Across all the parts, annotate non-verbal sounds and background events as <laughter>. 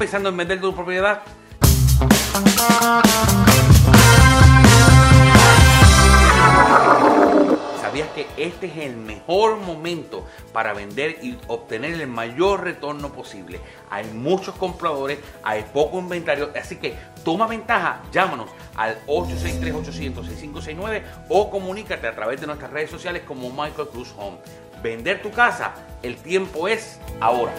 ¿Estás pensando en vender tu propiedad? ¿Sabías que este es el mejor momento para vender y obtener el mayor retorno posible? Hay muchos compradores, hay poco inventario, así que toma ventaja, llámanos al 863-800-6569 o comunícate a través de nuestras redes sociales como Michael Cruz Home. Vender tu casa, el tiempo es ahora.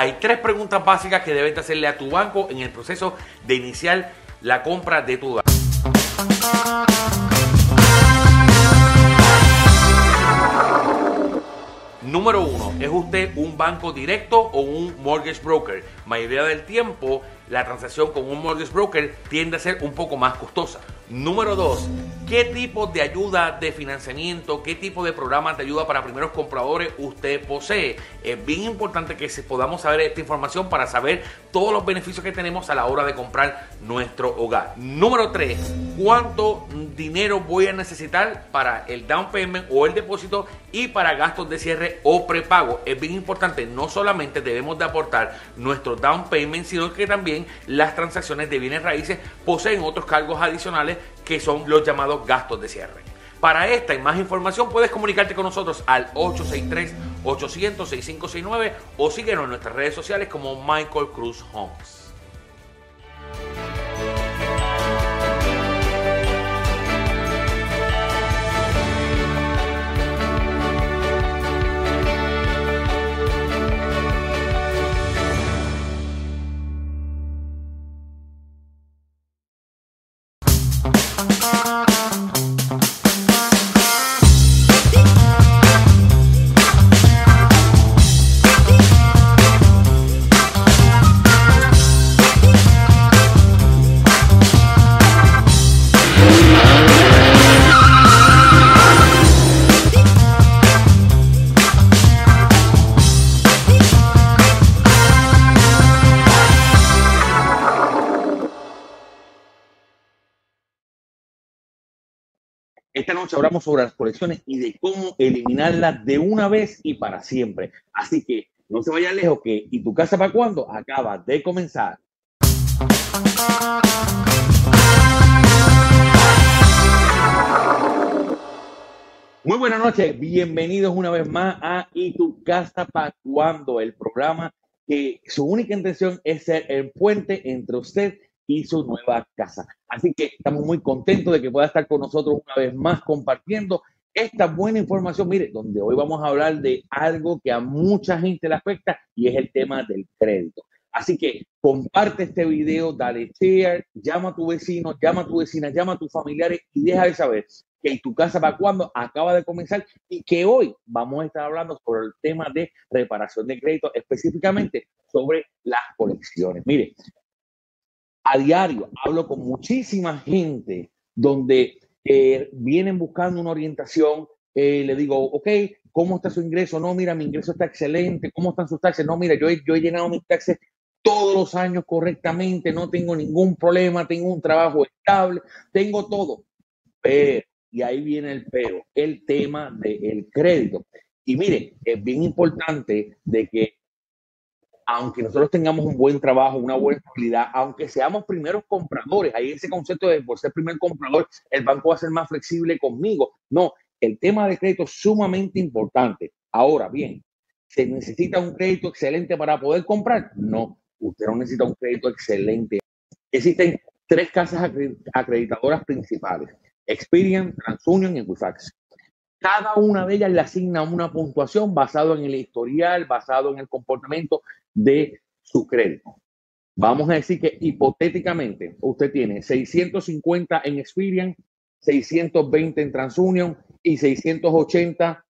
Hay tres preguntas básicas que debes hacerle a tu banco en el proceso de iniciar la compra de tu banco. Número uno, ¿es usted un banco directo o un mortgage broker? Mayoría del tiempo, la transacción con un mortgage broker tiende a ser un poco más costosa. Número dos, ¿qué tipo de ayuda de financiamiento, qué tipo de programas de ayuda para primeros compradores usted posee? Es bien importante que podamos saber esta información para saber todos los beneficios que tenemos a la hora de comprar nuestro hogar. Número tres, ¿cuánto dinero voy a necesitar para el down payment o el depósito y para gastos de cierre o prepago? Es bien importante, no solamente debemos de aportar nuestro down payment, sino que también las transacciones de bienes raíces poseen otros cargos adicionales que son los llamados gastos de cierre. Para esta y más información puedes comunicarte con nosotros al 863-800-6569 o síguenos en nuestras redes sociales como Michael Cruz Homes. Noche hablamos sobre las colecciones y de cómo eliminarlas de una vez y para siempre. Así que no se vaya lejos que ¿Y tu casa para cuándo? Acaba de comenzar. Muy buenas noches, bienvenidos una vez más a ¿Y tu casa para cuándo? El programa que su única intención es ser el puente entre usted y su nueva casa. Así que estamos muy contentos de que pueda estar con nosotros una vez más compartiendo esta buena información. Mire, donde hoy vamos a hablar de algo que a mucha gente le afecta y es el tema del crédito. Así que comparte este video, dale share, llama a tu vecino, llama a tu vecina, llama a tus familiares y deja de saber que tu casa para cuando acaba de comenzar y que hoy vamos a estar hablando sobre el tema de reparación de crédito, específicamente sobre las colecciones. Mire, a diario hablo con muchísima gente donde eh, vienen buscando una orientación. Eh, le digo, ok, ¿cómo está su ingreso? No, mira, mi ingreso está excelente. ¿Cómo están sus taxes? No, mira, yo he, yo he llenado mis taxes todos los años correctamente, no tengo ningún problema, tengo un trabajo estable, tengo todo. Pero, y ahí viene el pero, el tema del crédito. Y mire, es bien importante de que aunque nosotros tengamos un buen trabajo, una buena estabilidad, aunque seamos primeros compradores, hay ese concepto de por ser primer comprador, el banco va a ser más flexible conmigo. No, el tema de crédito es sumamente importante. Ahora bien, ¿se necesita un crédito excelente para poder comprar? No, usted no necesita un crédito excelente. Existen tres casas acreditadoras principales, Experian, TransUnion y Equifax. Cada una de ellas le asigna una puntuación basado en el historial, basado en el comportamiento de su crédito. Vamos a decir que hipotéticamente usted tiene 650 en Experian, 620 en TransUnion y 680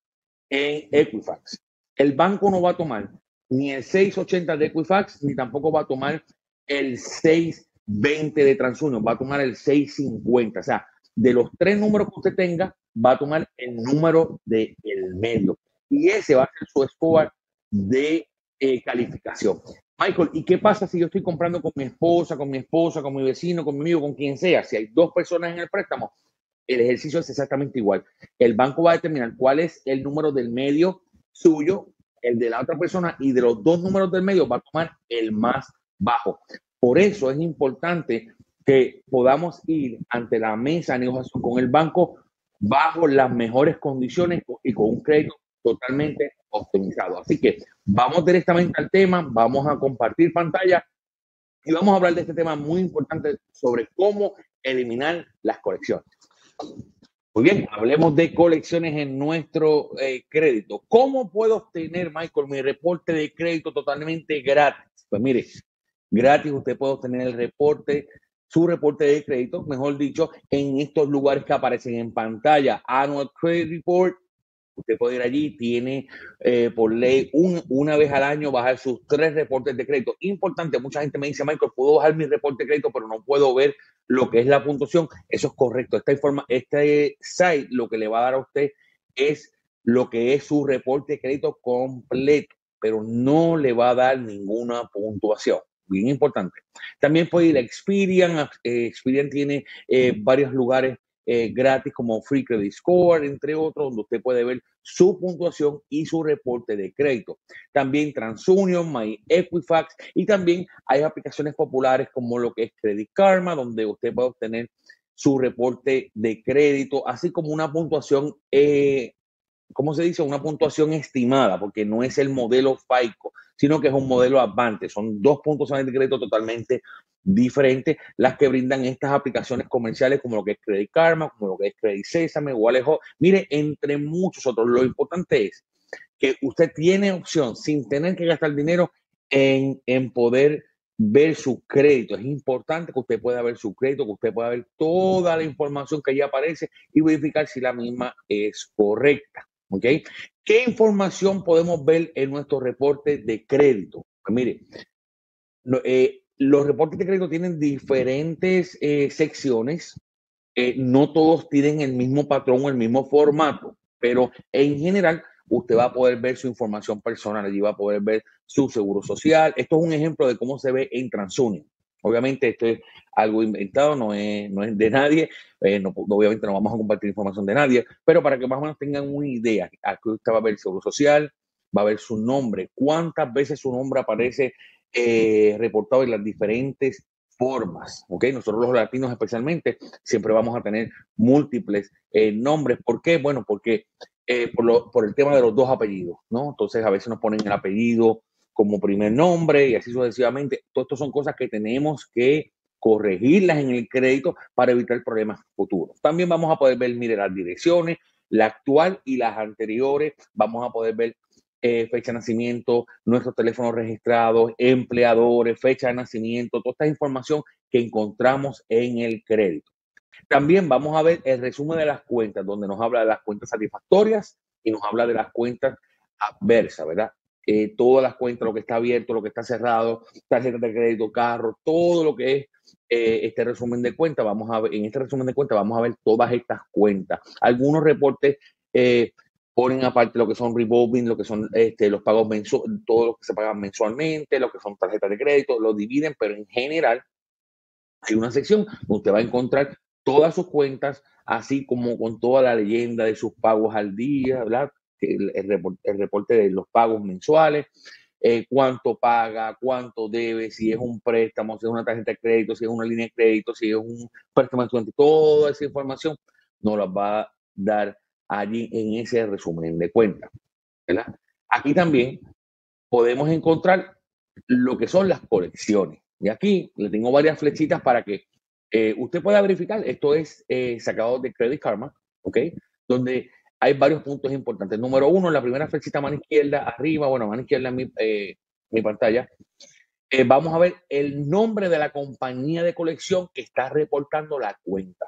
en Equifax. El banco no va a tomar ni el 680 de Equifax, ni tampoco va a tomar el 620 de TransUnion, va a tomar el 650. O sea, de los tres números que usted tenga, va a tomar el número del medio. Y ese va a ser su score de eh, calificación. Michael, ¿y qué pasa si yo estoy comprando con mi esposa, con mi esposa, con mi vecino, con mi amigo, con quien sea? Si hay dos personas en el préstamo, el ejercicio es exactamente igual. El banco va a determinar cuál es el número del medio suyo, el de la otra persona, y de los dos números del medio va a tomar el más bajo. Por eso es importante que podamos ir ante la mesa de negociación con el banco bajo las mejores condiciones y con un crédito totalmente optimizado. Así que vamos directamente al tema, vamos a compartir pantalla y vamos a hablar de este tema muy importante sobre cómo eliminar las colecciones. Muy bien, hablemos de colecciones en nuestro eh, crédito. ¿Cómo puedo obtener, Michael, mi reporte de crédito totalmente gratis? Pues mire, gratis usted puede obtener el reporte su reporte de crédito, mejor dicho, en estos lugares que aparecen en pantalla. Annual Credit Report. Usted puede ir allí, tiene eh, por ley una vez al año bajar sus tres reportes de crédito. Importante, mucha gente me dice, Michael, puedo bajar mi reporte de crédito, pero no puedo ver lo que es la puntuación. Eso es correcto. Esta informa, este site lo que le va a dar a usted es lo que es su reporte de crédito completo, pero no le va a dar ninguna puntuación bien importante. También puede ir a Experian. Eh, Experian tiene eh, varios lugares eh, gratis como Free Credit Score, entre otros, donde usted puede ver su puntuación y su reporte de crédito. También TransUnion, My Equifax y también hay aplicaciones populares como lo que es Credit Karma, donde usted puede obtener su reporte de crédito, así como una puntuación ¿cómo se dice? Una puntuación estimada, porque no es el modelo FICO, sino que es un modelo Advante. Son dos puntos de crédito totalmente diferentes las que brindan estas aplicaciones comerciales como lo que es Credit Karma, como lo que es Credit Sesame, Alejo. Mire, entre muchos otros. Lo importante es que usted tiene opción, sin tener que gastar dinero, en, en poder ver su crédito. Es importante que usted pueda ver su crédito, que usted pueda ver toda la información que allí aparece y verificar si la misma es correcta. ¿Ok? ¿Qué información podemos ver en nuestro reporte de crédito? Pues mire, eh, los reportes de crédito tienen diferentes eh, secciones. Eh, no todos tienen el mismo patrón o el mismo formato, pero en general usted va a poder ver su información personal, allí va a poder ver su seguro social. Esto es un ejemplo de cómo se ve en TransUnion. Obviamente esto es algo inventado, no es, no es de nadie, eh, obviamente no vamos a compartir información de nadie, pero para que más o menos tengan una idea, aquí usted va a ver el seguro social, va a ver su nombre, cuántas veces su nombre aparece eh, reportado en las diferentes formas, ¿ok? Nosotros los latinos especialmente siempre vamos a tener múltiples eh, nombres. ¿Por qué? Bueno, porque por, lo, por el tema de los dos apellidos, ¿no? Entonces a veces nos ponen el apellido como primer nombre y así sucesivamente. Todo esto son cosas que tenemos que corregirlas en el crédito para evitar problemas futuros. También vamos a poder ver, mire, las direcciones, la actual y las anteriores. Vamos a poder ver eh, fecha de nacimiento, nuestros teléfonos registrados, empleadores, fecha de nacimiento, toda esta información que encontramos en el crédito. También vamos a ver el resumen de las cuentas, donde nos habla de las cuentas satisfactorias y nos habla de las cuentas adversas, ¿verdad? Eh, todas las cuentas, lo que está abierto, lo que está cerrado, tarjetas de crédito, carro, todo lo que es eh, este resumen de cuentas. Vamos a ver, en este resumen de cuentas vamos a ver todas estas cuentas. Algunos reportes eh, ponen aparte lo que son revolving, lo que son este, los pagos mensuales, todo lo que se pagan mensualmente, lo que son tarjetas de crédito, lo dividen, pero en general hay una sección donde usted va a encontrar todas sus cuentas, así como con toda la leyenda de sus pagos al día, ¿verdad? El, el, reporte, de los pagos mensuales, eh, cuánto paga, cuánto debe, si es un préstamo, si es una tarjeta de crédito, si es una línea de crédito, si es un préstamo estudiante, toda esa información nos la va a dar allí en ese resumen de cuentas. Aquí también podemos encontrar lo que son las colecciones. Y aquí le tengo varias flechitas para que eh, usted pueda verificar. Esto es eh, sacado de Credit Karma, ¿ok? Donde hay varios puntos importantes. Número uno, la primera flechita mano izquierda, arriba, bueno, mano izquierda en mi, eh, pantalla. vamos a ver el nombre de la compañía de colección que está reportando la cuenta.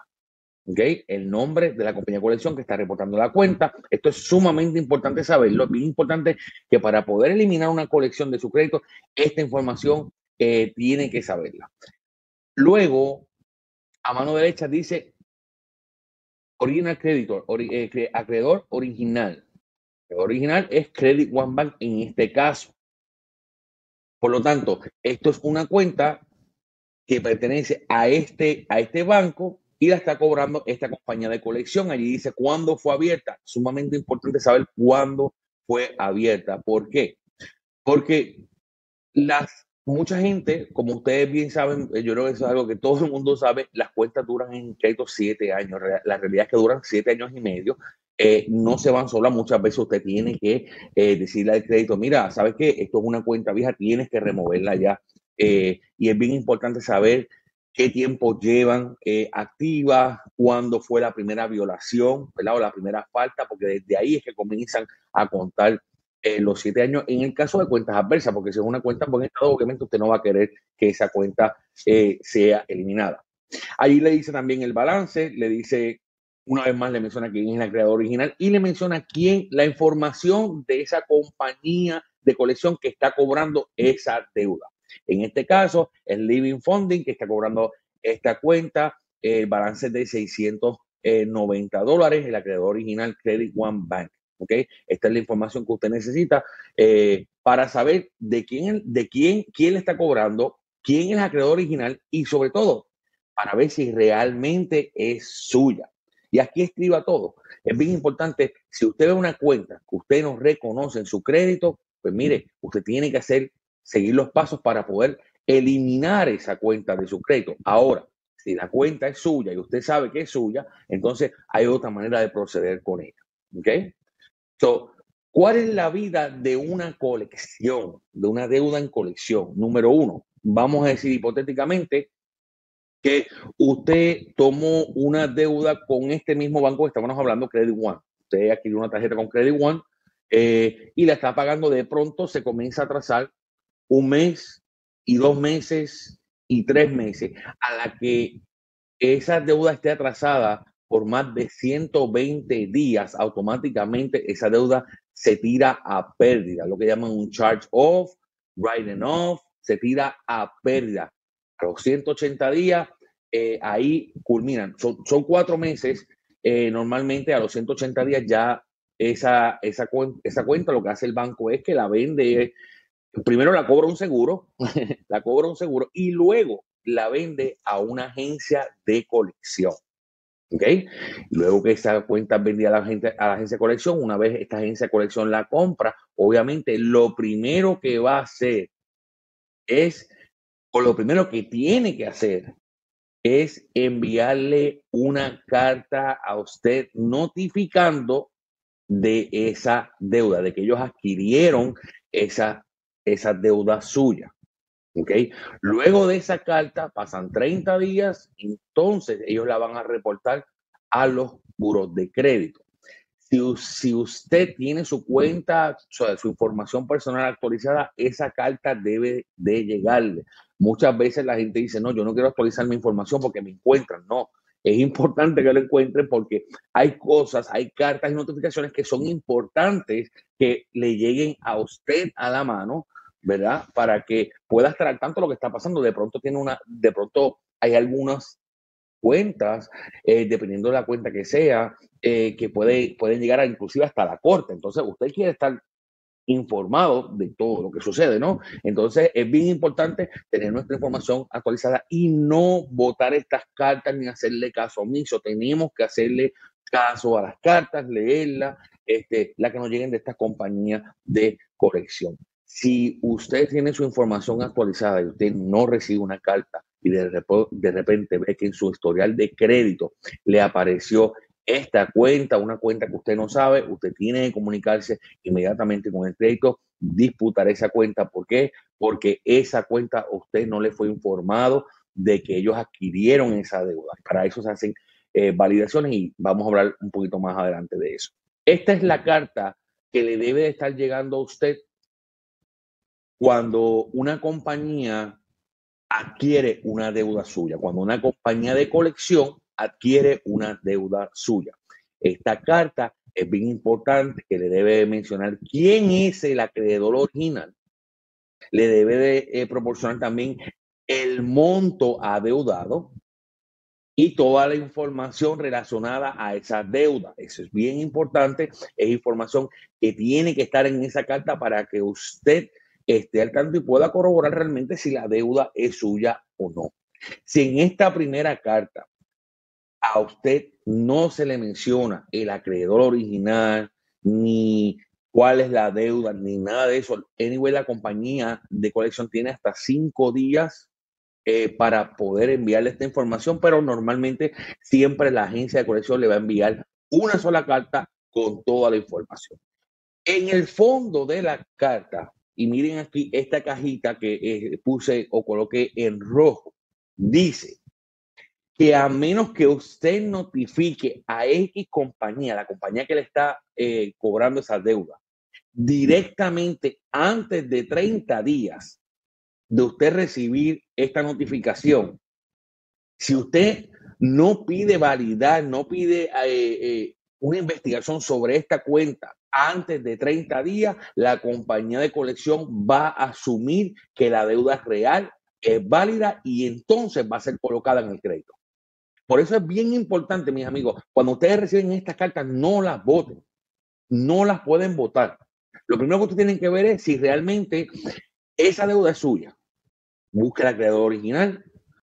¿okay? el nombre de la compañía de colección que está reportando la cuenta. Esto es sumamente importante saberlo. Es bien importante que para poder eliminar una colección de su crédito, esta información eh, tiene que saberla. Luego, a mano derecha dice Original Creditor, eh, acreedor original. El original es Credit One Bank en este caso. Por lo tanto, esto es una cuenta que pertenece a este, a este banco y la está cobrando esta compañía de colección. Allí dice cuándo fue abierta. Sumamente importante saber cuándo fue abierta. ¿Por qué? Porque las mucha gente, como ustedes bien saben, eh, yo creo que eso es algo que todo el mundo sabe, las cuentas duran en crédito siete años. La realidad es que duran siete años y medio. Eh, no se van solas, muchas veces usted tiene que eh, decirle al crédito, mira, ¿sabes qué? Esto es una cuenta vieja, tienes que removerla ya. y es bien importante saber qué tiempo llevan eh, activas, cuándo fue la primera violación, ¿verdad? O la primera falta, porque desde ahí es que comienzan a contar eh, los siete años en el caso de cuentas adversas, porque si es una cuenta en buen estado, obviamente usted no va a querer que esa cuenta eh, sea eliminada. Ahí le dice también el balance, le dice, una vez más le menciona quién es el creador original y le menciona quién, la información de esa compañía de colección que está cobrando esa deuda. En este caso, el Living Funding, que está cobrando esta cuenta, el balance de 690 dólares, el acreedor original Credit One Bank. ¿Ok? Esta es la información que usted necesita eh, para saber de quién, de quién, quién le está cobrando, quién es el acreedor original y sobre todo para ver si realmente es suya. Y aquí escriba todo. Es bien importante, si usted ve una cuenta que usted no reconoce en su crédito, pues mire, usted tiene que hacer seguir los pasos para poder eliminar esa cuenta de su crédito. Ahora, si la cuenta es suya y usted sabe que es suya, entonces hay otra manera de proceder con ella. ¿Ok? So, ¿cuál es la vida de una colección, de una deuda en colección? Número uno, vamos a decir hipotéticamente que usted tomó una deuda con este mismo banco que estamos hablando, Credit One. Usted adquirió una tarjeta con Credit One eh, y la está pagando de pronto, se comienza a trazar un mes y dos meses y tres meses, a la que esa deuda esté atrasada por más de 120 días, automáticamente esa deuda se tira a pérdida, lo que llaman un charge off, writing off, se tira a pérdida. A los 180 días, eh, ahí culminan. Son, cuatro meses. Eh, normalmente a los 180 días ya esa, esa, esa cuenta lo que hace el banco es que la vende primero la cobra un seguro, <laughs> la cobra un seguro y luego la vende a una agencia de colección. ¿Ok? Luego que esa cuenta vendida a la, gente, a la agencia de colección, una vez esta agencia de colección la compra, obviamente lo primero que va a hacer es, o lo primero que tiene que hacer es enviarle una carta a usted notificando de esa deuda, de que ellos adquirieron esa, esa deuda suya. ¿Ok? Luego de esa carta pasan 30 días, entonces ellos la van a reportar a los buros de crédito. Si, usted tiene su cuenta, su información personal actualizada, esa carta debe de llegarle. Muchas veces la gente dice, no, yo no quiero actualizar mi información porque me encuentran. No, es importante que lo encuentren porque hay cosas, hay cartas y notificaciones que son importantes que le lleguen a usted a la mano, ¿verdad? Para que pueda estar al tanto de lo que está pasando. De pronto tiene una, de pronto hay algunas cuentas, eh, dependiendo de la cuenta que sea, eh, que puede, pueden llegar a inclusive hasta la corte. Entonces, usted quiere estar informado de todo lo que sucede, ¿no? Entonces es bien importante tener nuestra información actualizada y no votar estas cartas ni hacerle caso omiso. Tenemos que hacerle caso a las cartas, leerlas, este, las que nos lleguen de esta compañía de corrección. Si usted tiene su información actualizada y usted no recibe una carta y de, repente ve que en su historial de crédito le apareció esta cuenta, una cuenta que usted no sabe, usted tiene que comunicarse inmediatamente con el crédito, disputar esa cuenta. ¿Por qué? Porque esa cuenta usted no le fue informado de que ellos adquirieron esa deuda. Para eso se hacen eh, validaciones y vamos a hablar un poquito más adelante de eso. Esta es la carta que le debe de estar llegando a usted cuando una compañía adquiere una deuda suya, cuando una compañía de colección adquiere una deuda suya. Esta carta es bien importante que le debe mencionar quién es el acreedor original. Le debe de eh, proporcionar también el monto adeudado y toda la información relacionada a esa deuda. Eso es bien importante. Es información que tiene que estar en esa carta para que usted esté al tanto y pueda corroborar realmente si la deuda es suya o no. Si en esta primera carta a usted no se le menciona el acreedor original, ni cuál es la deuda, ni nada de eso. Anyway, la compañía de colección tiene hasta cinco días eh, para poder enviarle esta información, pero normalmente siempre la agencia de colección le va a enviar una sola carta con toda la información. En el fondo de la carta, y miren aquí esta cajita que eh, puse o coloqué en rojo, dice que a menos que usted notifique a X compañía, la compañía que le está eh, cobrando esa deuda, directamente antes de 30 días de usted recibir esta notificación, si usted no pide validar, no pide eh, una investigación sobre esta cuenta antes de 30 días, la compañía de colección va a asumir que la deuda es real, es válida y entonces va a ser colocada en el crédito. Por eso es bien importante, mis amigos, cuando ustedes reciben estas cartas, no las voten, no las pueden votar. Lo primero que ustedes tienen que ver es si realmente esa deuda es suya. Busque el acreedor original,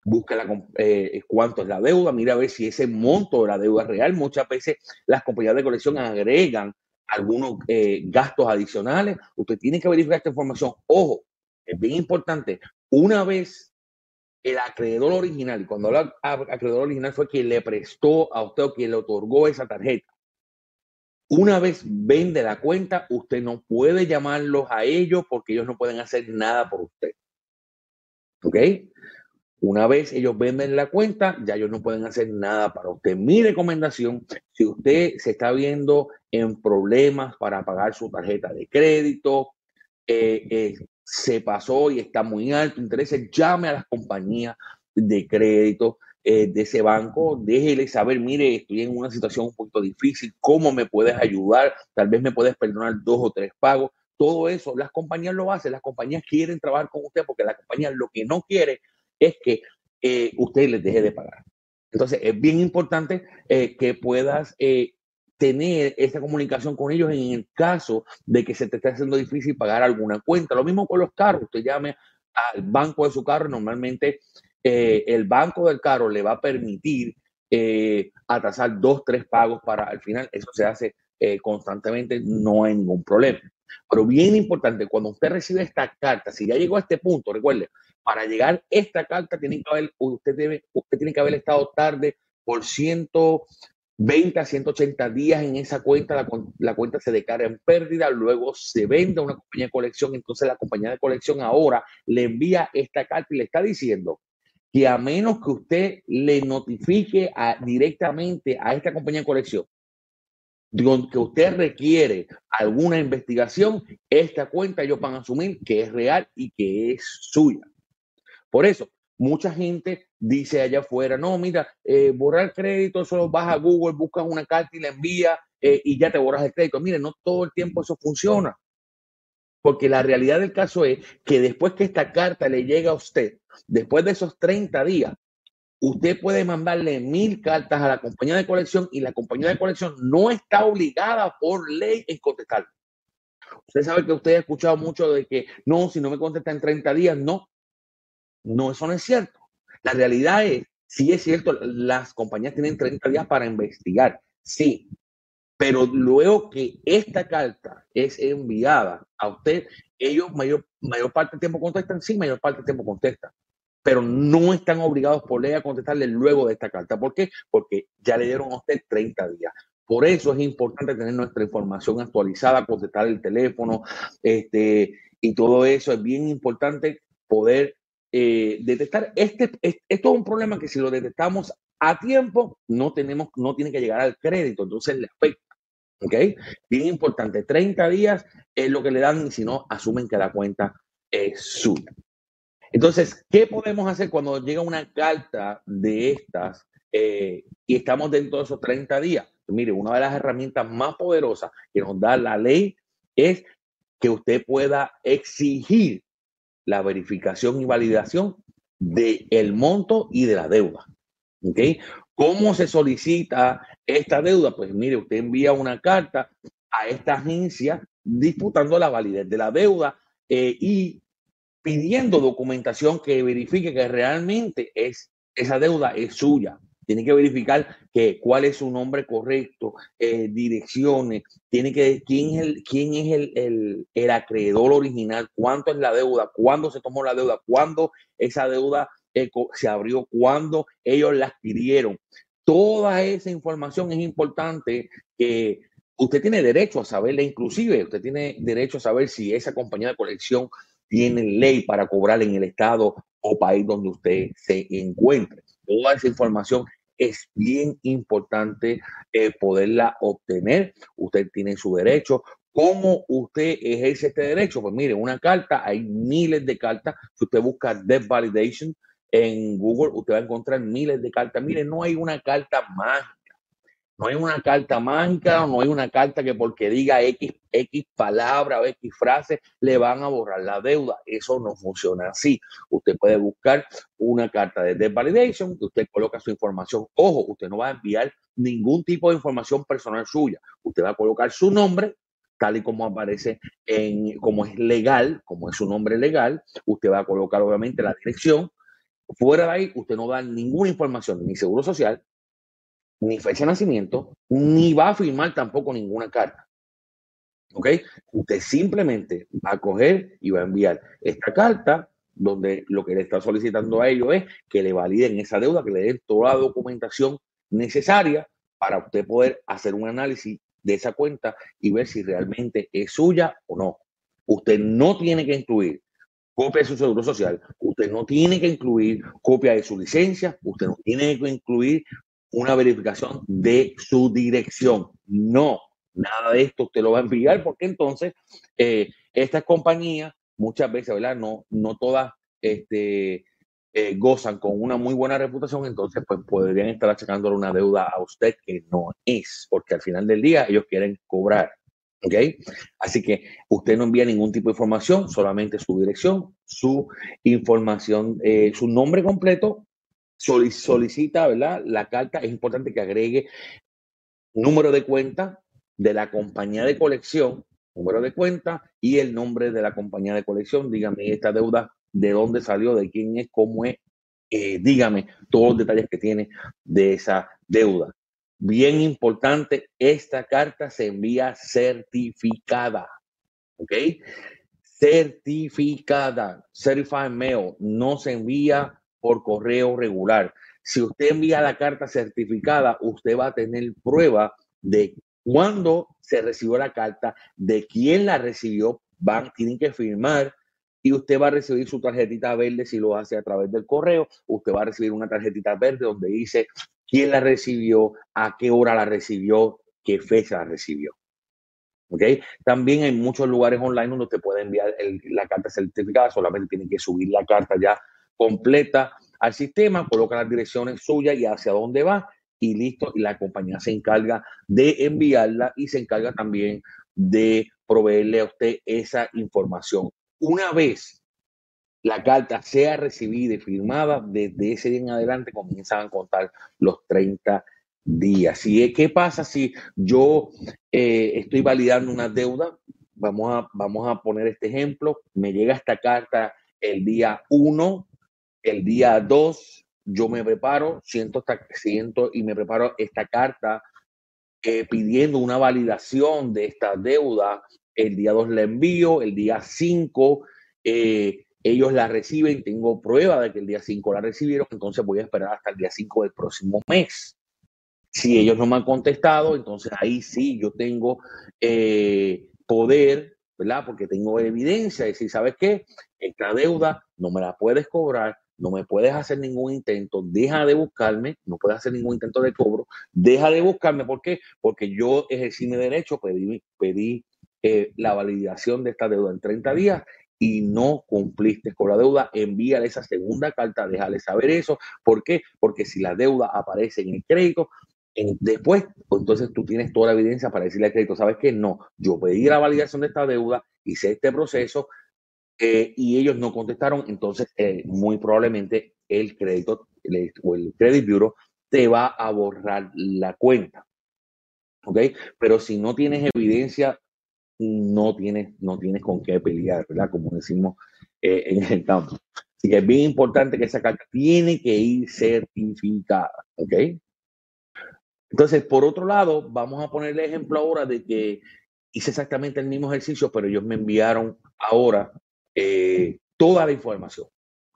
busque la, eh, cuánto es la deuda, mira a ver si ese monto de la deuda es real. Muchas veces las compañías de colección agregan algunos eh, gastos adicionales. Usted tiene que verificar esta información. Ojo, es bien importante. Una vez el acreedor original, cuando habla acreedor original fue quien le prestó a usted o quien le otorgó esa tarjeta. Una vez vende la cuenta, usted no puede llamarlos a ellos porque ellos no pueden hacer nada por usted. ¿Ok? Una vez ellos venden la cuenta, ya ellos no pueden hacer nada para usted. Mi recomendación, si usted se está viendo en problemas para pagar su tarjeta de crédito, eh, eh, se pasó y está muy alto interés, llame a las compañías de crédito eh, de ese banco, déjele saber, mire, estoy en una situación un poquito difícil, ¿cómo me puedes ayudar? Tal vez me puedes perdonar dos o tres pagos. Todo eso, las compañías lo hacen, las compañías quieren trabajar con usted porque la compañía lo que no quiere es que eh, usted les deje de pagar. Entonces, es bien importante eh, que puedas tener esta comunicación con ellos en el caso de que se te esté haciendo difícil pagar alguna cuenta. Lo mismo con los carros. Usted llame al banco de su carro, normalmente eh, el banco del carro le va a permitir eh, atrasar dos, tres pagos para al final, eso se hace eh, constantemente, no hay ningún problema. Pero bien importante, cuando usted recibe esta carta, si ya llegó a este punto, recuerde, para llegar esta carta tiene que haber, usted, debe, usted tiene que haber estado tarde por 120 a 180 días en esa cuenta, la, la, cuenta se declara en pérdida, luego se vende a una compañía de colección, entonces la compañía de colección ahora le envía esta carta y le está diciendo que a menos que usted le notifique directamente a esta compañía de colección que usted requiere alguna investigación, esta cuenta ellos van a asumir que es real y que es suya. Por eso, mucha gente dice allá afuera, no, mira, eh, borrar crédito, solo vas a Google, buscas una carta y la envías eh, y ya te borras el crédito. Mire, no todo el tiempo eso funciona. Porque la realidad del caso es que después que esta carta le llega a usted, después de esos 30 días, usted puede mandarle mil cartas a la compañía de colección y la compañía de colección no está obligada por ley en contestar. Usted sabe que usted ha escuchado mucho de que no, si no me contesta en 30 días, no. No, eso no es cierto. La realidad es, sí es cierto, las compañías tienen 30 días para investigar, sí. Pero luego que esta carta es enviada a usted, ellos mayor, mayor parte del tiempo contestan, sí, mayor parte del tiempo contestan pero no están obligados por ley a contestarle luego de esta carta. ¿Por qué? Porque ya le dieron a usted 30 días. Por eso es importante tener nuestra información actualizada, contestar el teléfono, este, y todo eso es bien importante poder eh, detectar. Este, esto es un problema que si lo detectamos a tiempo, no tenemos, no tiene que llegar al crédito, entonces le afecta. ¿Ok? Bien importante, 30 días es lo que le dan y si no, asumen que la cuenta es suya. Entonces, ¿qué podemos hacer cuando llega una carta de estas eh, y estamos dentro de esos 30 días? Mire, una de las herramientas más poderosas que nos da la ley es que usted pueda exigir la verificación y validación del el monto y de la deuda. ¿Ok? ¿Cómo se solicita esta deuda? Pues mire, usted envía una carta a esta agencia disputando la validez de la deuda eh, y pidiendo documentación que verifique que realmente es, esa deuda es suya. Tiene que verificar que cuál es su nombre correcto, eh, direcciones, tiene que quién es el quién es el, el, acreedor original, cuánto es la deuda, cuándo se tomó la deuda, cuándo esa deuda eh, se abrió, cuándo ellos la adquirieron. Toda esa información es importante que usted tiene derecho a saberla, inclusive usted tiene derecho a saber si esa compañía de colección tiene ley para cobrar en el estado o país donde usted se encuentre. Toda esa información es bien importante eh, poderla obtener. Usted tiene su derecho. ¿Cómo usted ejerce este derecho? Pues mire, una carta, hay miles de cartas. Si usted busca Debt Validation en Google, usted va a encontrar miles de cartas. Mire, no hay una carta mágica no hay una carta mágica, no hay una carta que porque diga X, X palabra o X frase le van a borrar la deuda. Eso no funciona así. Usted puede buscar una carta de debt validation, que usted coloca su información. Ojo, usted no va a enviar ningún tipo de información personal suya. Usted va a colocar su nombre, tal y como aparece en, como es legal, como es su nombre legal. Usted va a colocar obviamente la dirección. Fuera de ahí, usted no da ninguna información, ni seguro social, ni fecha de nacimiento, ni va a firmar tampoco ninguna carta. ¿Ok? Usted simplemente va a coger y va a enviar esta carta donde lo que le está solicitando a ellos es que le validen esa deuda, que le den toda la documentación necesaria para usted poder hacer un análisis de esa cuenta y ver si realmente es suya o no. Usted no tiene que incluir copia de su seguro social, usted no tiene que incluir copia de su licencia, usted no tiene que incluir una verificación de su dirección. No, nada de esto usted lo va a enviar porque entonces eh, estas compañías muchas veces, ¿verdad? No, no todas este, eh, gozan con una muy buena reputación, entonces pues podrían estar achacándole una deuda a usted que no es, porque al final del día ellos quieren cobrar. ¿Ok? Así que usted no envía ningún tipo de información, solamente su dirección, su información, eh, su nombre completo, solicita, ¿verdad? La carta es importante que agregue número de cuenta de la compañía de colección, número de cuenta y el nombre de la compañía de colección. Dígame esta deuda, de dónde salió, de quién es, cómo es eh, dígame todos los detalles que tiene de esa deuda. Bien importante, esta carta se envía certificada. ¿Ok? Certificada. Certified mail. No se envía por correo regular. Si usted envía la carta certificada, usted va a tener prueba de cuándo se recibió la carta, de quién la recibió, van, tienen que firmar y usted va a recibir su tarjetita verde si lo hace a través del correo. Usted va a recibir una tarjetita verde donde dice quién la recibió, a qué hora la recibió, qué fecha la recibió. ¿Ok? También hay muchos lugares online donde usted puede enviar la carta certificada, solamente tiene que subir la carta ya completa al sistema, coloca las direcciones suyas y hacia dónde va y listo, y la compañía se encarga de enviarla y se encarga también de proveerle a usted esa información. Una vez la carta sea recibida y firmada, desde ese día en adelante comienzan a contar los 30 días. ¿Y qué pasa si yo eh, estoy validando una deuda? Vamos a, vamos a poner este ejemplo. Me llega esta carta el día 1, el día 2, yo me preparo, siento, siento y me preparo esta carta eh, pidiendo una validación de esta deuda. El día 2 la envío, el día 5 eh, ellos la reciben, tengo prueba de que el día 5 la recibieron, entonces voy a esperar hasta el día 5 del próximo mes. Si ellos no me han contestado, entonces ahí sí yo tengo eh, poder, ¿verdad? Porque tengo evidencia de decir, ¿sabes qué? Esta deuda no me la puedes cobrar, no me puedes hacer ningún intento, deja de buscarme, no puedes hacer ningún intento de cobro, deja de buscarme, ¿por qué? Porque yo ejercí mi derecho, pedí, pedí eh, la validación de esta deuda en 30 días y no cumpliste con la deuda, envíale esa segunda carta, déjale saber eso. ¿Por qué? Porque si la deuda aparece en el crédito, después, pues entonces tú tienes toda la evidencia para decirle al crédito, ¿sabes qué? No, yo pedí la validación de esta deuda, hice este proceso eh, y ellos no contestaron, entonces eh, muy probablemente el crédito o el credit bureau te va a borrar la cuenta. ¿Ok? Pero si no tienes evidencia no tienes, no tienes con qué pelear, ¿verdad? Como decimos eh, en el campo. Así que es bien importante que esa carta tiene que ir certificada, ¿ok? Entonces, por otro lado, vamos a poner el ejemplo ahora de que hice exactamente el mismo ejercicio, pero ellos me enviaron ahora eh, toda la información.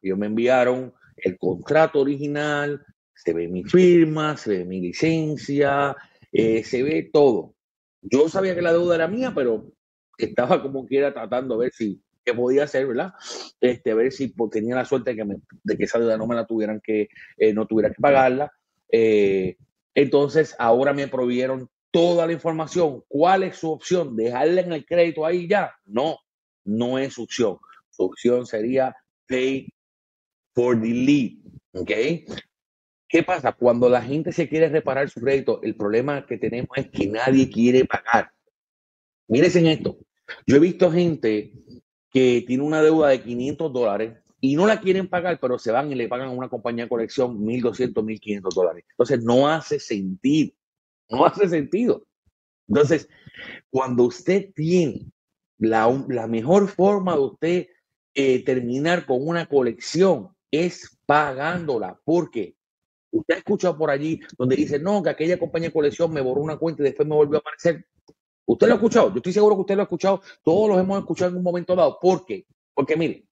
Ellos me enviaron el contrato original, se ve mi firma, se ve mi licencia, eh, se ve todo. Yo sabía que la deuda era mía, pero estaba como quiera tratando a ver si qué podía hacer, ¿verdad? Este, a ver si pues, tenía la suerte de que, que esa deuda no me la tuvieran que, eh, no tuviera que pagarla. Entonces, ahora me provieron toda la información. ¿Cuál es su opción? ¿Dejarle en el crédito ahí ya? No, no es su opción. Opción sería pay for lead. ¿Ok? ¿Qué pasa? Cuando la gente se quiere reparar su crédito, el problema que tenemos es que nadie quiere pagar. Mírense en esto. Yo he visto gente que tiene una deuda de 500 dólares y no la quieren pagar, pero se van y le pagan a una compañía de colección 1.200, 1.500 dólares. Entonces, no hace sentido. No hace sentido. Entonces, cuando usted tiene la, mejor forma de usted eh, terminar con una colección es pagándola. ¿Por qué? Usted ha escuchado por allí donde dice, no, que aquella compañía de colección me borró una cuenta y después me volvió a aparecer. Usted lo ha escuchado, yo estoy seguro que usted lo ha escuchado, todos los hemos escuchado en un momento dado. ¿Por qué? Porque mire,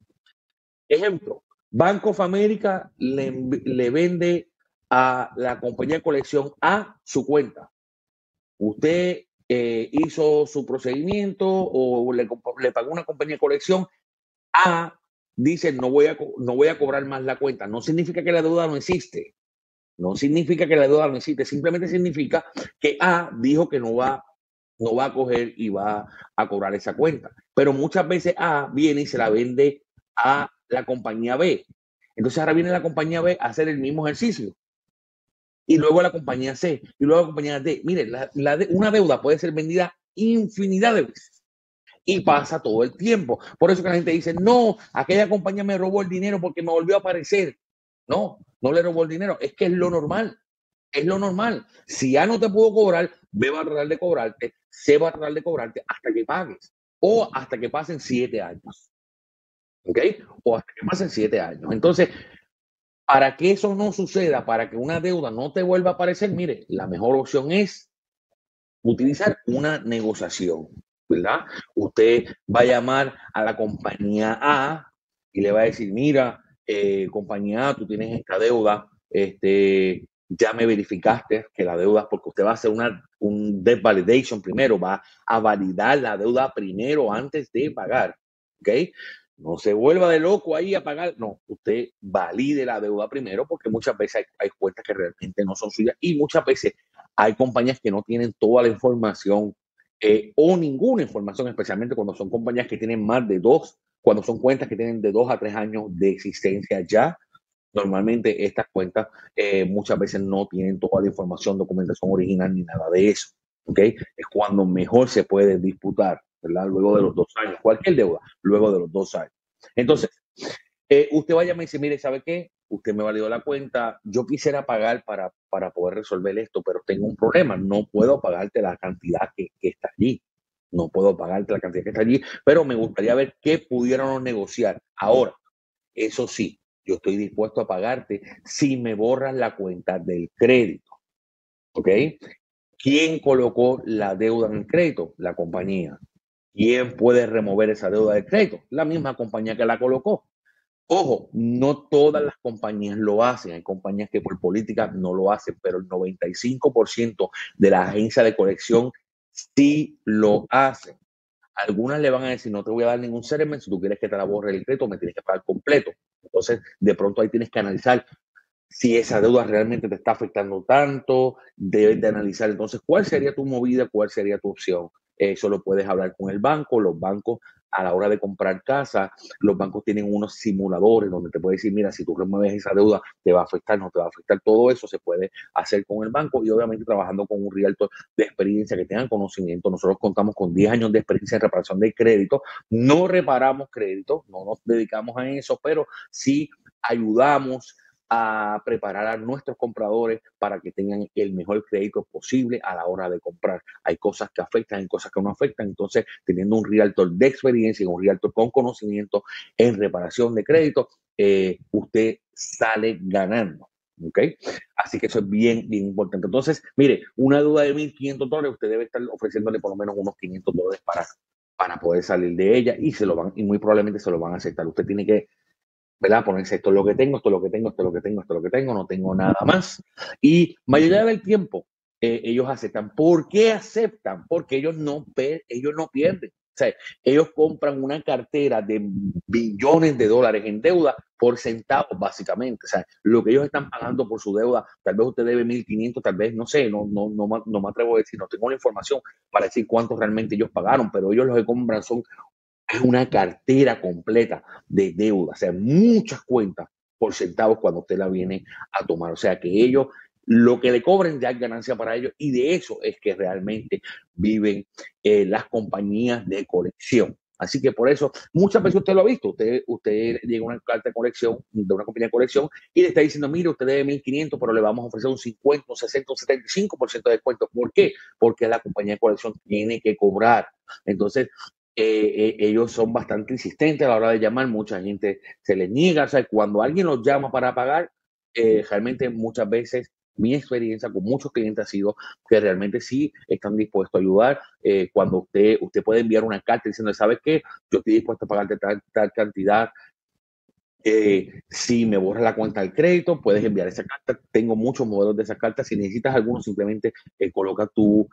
ejemplo, Banco of America le, vende a la compañía de colección A su cuenta. Usted eh, hizo su procedimiento o le, le, pagó una compañía de colección A dice no voy a no voy a cobrar más la cuenta. No significa que la deuda no existe. No significa que la deuda no existe, simplemente significa que A dijo que no va, no va a coger y va a cobrar esa cuenta. Pero muchas veces A viene y se la vende a la compañía B. Entonces ahora viene la compañía B a hacer el mismo ejercicio. Y luego la compañía C, y luego la compañía D. Mire, una deuda puede ser vendida infinidad de veces. Y pasa todo el tiempo. Por eso que la gente dice, no, aquella compañía me robó el dinero porque me volvió a aparecer. No, no le robó el dinero, es que es lo normal. Es lo normal. Si ya no te puedo cobrar, ve a tratar de cobrarte, se va a tratar de cobrarte hasta que pagues o hasta que pasen siete años. ¿Ok? O hasta que pasen siete años. Entonces, Para que eso no suceda, para que una deuda no te vuelva a aparecer, mire, la mejor opción es utilizar una negociación, ¿verdad? Usted va a llamar a la compañía A y le va a decir, mira, eh, compañía A, tú tienes esta deuda, este, ya me verificaste que la deuda, porque usted va a hacer una, un debt validation primero, va a validar la deuda primero antes de pagar, ¿ok? No se vuelva de loco ahí a pagar. No, usted valide la deuda primero porque muchas veces hay, hay, cuentas que realmente no son suyas y muchas veces hay compañías que no tienen toda la información eh, o ninguna información, especialmente cuando son compañías que tienen más de dos, cuando son cuentas que tienen de dos a tres años de existencia ya. Normalmente estas cuentas eh, muchas veces no tienen toda la información, documentación original ni nada de eso. ¿ok? Es cuando mejor se puede disputar Luego de los dos años, cualquier deuda, luego de los dos años. Entonces, eh, usted vaya y me dice, mire, ¿sabe qué? Usted me validó la cuenta, yo quisiera pagar para, para poder resolver esto, pero tengo un problema, no puedo pagarte la cantidad que, que está allí. No puedo pagarte la cantidad que está allí, pero me gustaría ver qué pudiéramos negociar. Ahora, eso sí, yo estoy dispuesto a pagarte si me borras la cuenta del crédito. ¿Ok? ¿Quién colocó la deuda en el crédito? La compañía. ¿Quién puede remover esa deuda de crédito? La misma compañía que la colocó. Ojo, no todas las compañías lo hacen. Hay compañías que por política no lo hacen, pero el 95% de la agencia de colección sí lo hacen. Algunas le van a decir, no te voy a dar ningún settlement, si tú quieres que te la borre el crédito, me tienes que pagar completo. Entonces, de pronto ahí tienes que analizar si esa deuda realmente te está afectando tanto, debes de analizar entonces cuál sería tu movida, cuál sería tu opción. Eso lo puedes hablar con el banco. Los bancos, a la hora de comprar casa, los bancos tienen unos simuladores donde te puede decir, mira, si tú remueves esa deuda, te va a afectar, no te va a afectar. Todo eso se puede hacer con el banco y obviamente trabajando con un realtor de experiencia que tengan conocimiento. Nosotros contamos con 10 años de experiencia en reparación de crédito. No reparamos crédito, no nos dedicamos a eso, pero sí ayudamos a preparar a nuestros compradores para que tengan el mejor crédito posible a la hora de comprar. Hay cosas que afectan, hay cosas que no afectan. Entonces, teniendo un realtor de experiencia un realtor con conocimiento en reparación de crédito, eh, usted sale ganando. ¿Ok? Así que eso es bien, bien importante. Entonces, mire, una duda de 1.500 dólares, usted debe estar ofreciéndole por lo menos unos 500 dólares para, para poder salir de ella y se lo van, y muy probablemente se lo van a aceptar. Usted tiene que ¿verdad? Ponerse esto es lo que tengo, esto es lo que tengo, esto es lo que tengo, esto es lo que tengo, no tengo nada más. Y mayoría del tiempo eh, ellos aceptan. ¿Por qué aceptan? Porque ellos no, ellos no pierden. O sea, ellos compran una cartera de billones de dólares en deuda por centavos, básicamente. O sea, lo que ellos están pagando por su deuda, tal vez usted debe 1.500, tal vez, no sé, no, no, no, no me atrevo a decir, no tengo la información para decir cuánto realmente ellos pagaron, pero ellos lo que compran son es una cartera completa de deuda, o sea, muchas cuentas por centavos cuando usted la viene a tomar. O sea, que ellos, lo que le cobren ya es ganancia para ellos y de eso es que realmente viven eh, las compañías de colección. Así que por eso, muchas veces usted lo ha visto, usted, usted llega a una carta de colección, de una compañía de colección, y le está diciendo, mire, usted debe 1.500, pero le vamos a ofrecer un 50, un 60, un 75% de descuento. ¿Por qué? Porque la compañía de colección tiene que cobrar. Entonces, eh, eh, ellos son bastante insistentes a la hora de llamar, mucha gente se les niega, o sea, cuando alguien los llama para pagar, eh, realmente muchas veces mi experiencia con muchos clientes ha sido que realmente sí están dispuestos a ayudar. cuando usted, usted puede enviar una carta diciendo, ¿sabes qué? Yo estoy dispuesto a pagarte tal, tal cantidad. si me borra la cuenta del crédito, puedes enviar esa carta. Tengo muchos modelos de esa carta. Si necesitas alguno, simplemente coloca tu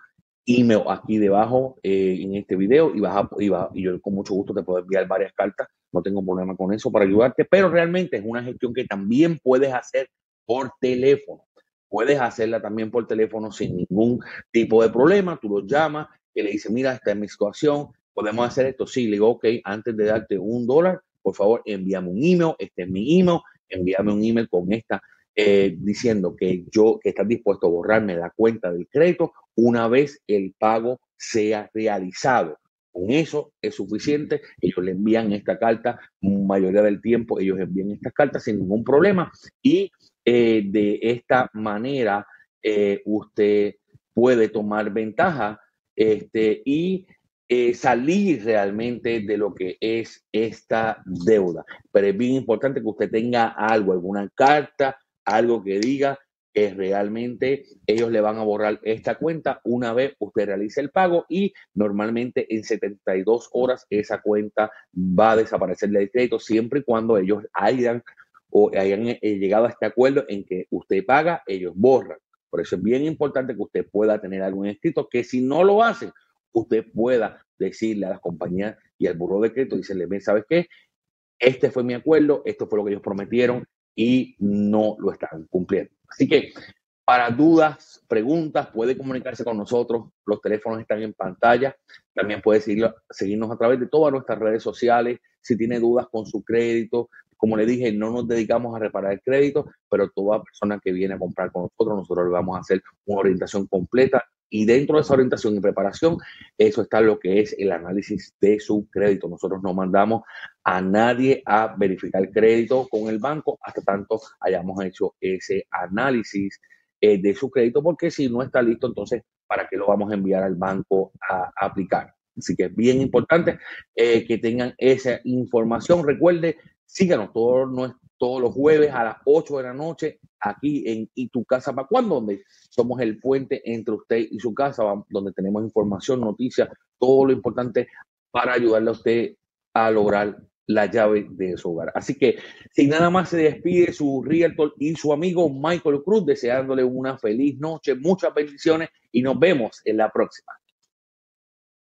email aquí debajo eh, en este video y, vas a, y, yo con mucho gusto te puedo enviar varias cartas, no tengo problema con eso para ayudarte, pero realmente es una gestión que también puedes hacer por teléfono. Puedes hacerla también por teléfono sin ningún tipo de problema, tú lo llamas y le dices, mira, esta es mi situación, podemos hacer esto, sí, le digo, ok, antes de darte un dólar, por favor, envíame un email, este es mi email, envíame un email con esta eh, diciendo que yo, que estás dispuesto a borrarme la cuenta del crédito una vez el pago sea realizado. Con eso es suficiente. Ellos le envían esta carta, mayoría del tiempo ellos envían estas cartas sin ningún problema y eh, de esta manera eh, usted puede tomar ventaja este, y eh, salir realmente de lo que es esta deuda. Pero es bien importante que usted tenga algo, alguna carta, algo que diga que realmente ellos le van a borrar esta cuenta una vez usted realice el pago y normalmente en 72 horas esa cuenta va a desaparecer del crédito siempre y cuando ellos hayan o hayan eh, llegado a este acuerdo en que usted paga, ellos borran. Por eso es bien importante que usted pueda tener algo escrito que si no lo hace, usted pueda decirle a las compañías y al burro de crédito, decirle, ¿sabes qué? Este fue mi acuerdo, esto fue lo que ellos prometieron y no lo están cumpliendo. Así que para dudas, preguntas, puede comunicarse con nosotros. Los teléfonos están en pantalla. También puede seguirnos a través de todas nuestras redes sociales. Si tiene dudas con su crédito, como le dije, no nos dedicamos a reparar el crédito, pero toda persona que viene a comprar con nosotros, nosotros le vamos a hacer una orientación completa y dentro de esa orientación y preparación, eso está lo que es el análisis de su crédito. Nosotros no mandamos a nadie a verificar crédito con el banco hasta tanto hayamos hecho ese análisis eh, de su crédito, porque si no está listo, entonces, ¿para qué lo vamos a enviar al banco a, aplicar? Así que es bien importante eh, que tengan esa información. Recuerde, síganos todos nuestros todos los jueves a las 8 de la noche aquí en Y tu casa para cuándo, donde somos el puente entre usted y su casa, donde tenemos información, noticias, todo lo importante para ayudarle a usted a lograr la llave de su hogar. Así que sin nada más se despide su realtor y su amigo Michael Cruz, deseándole una feliz noche, muchas bendiciones y nos vemos en la próxima.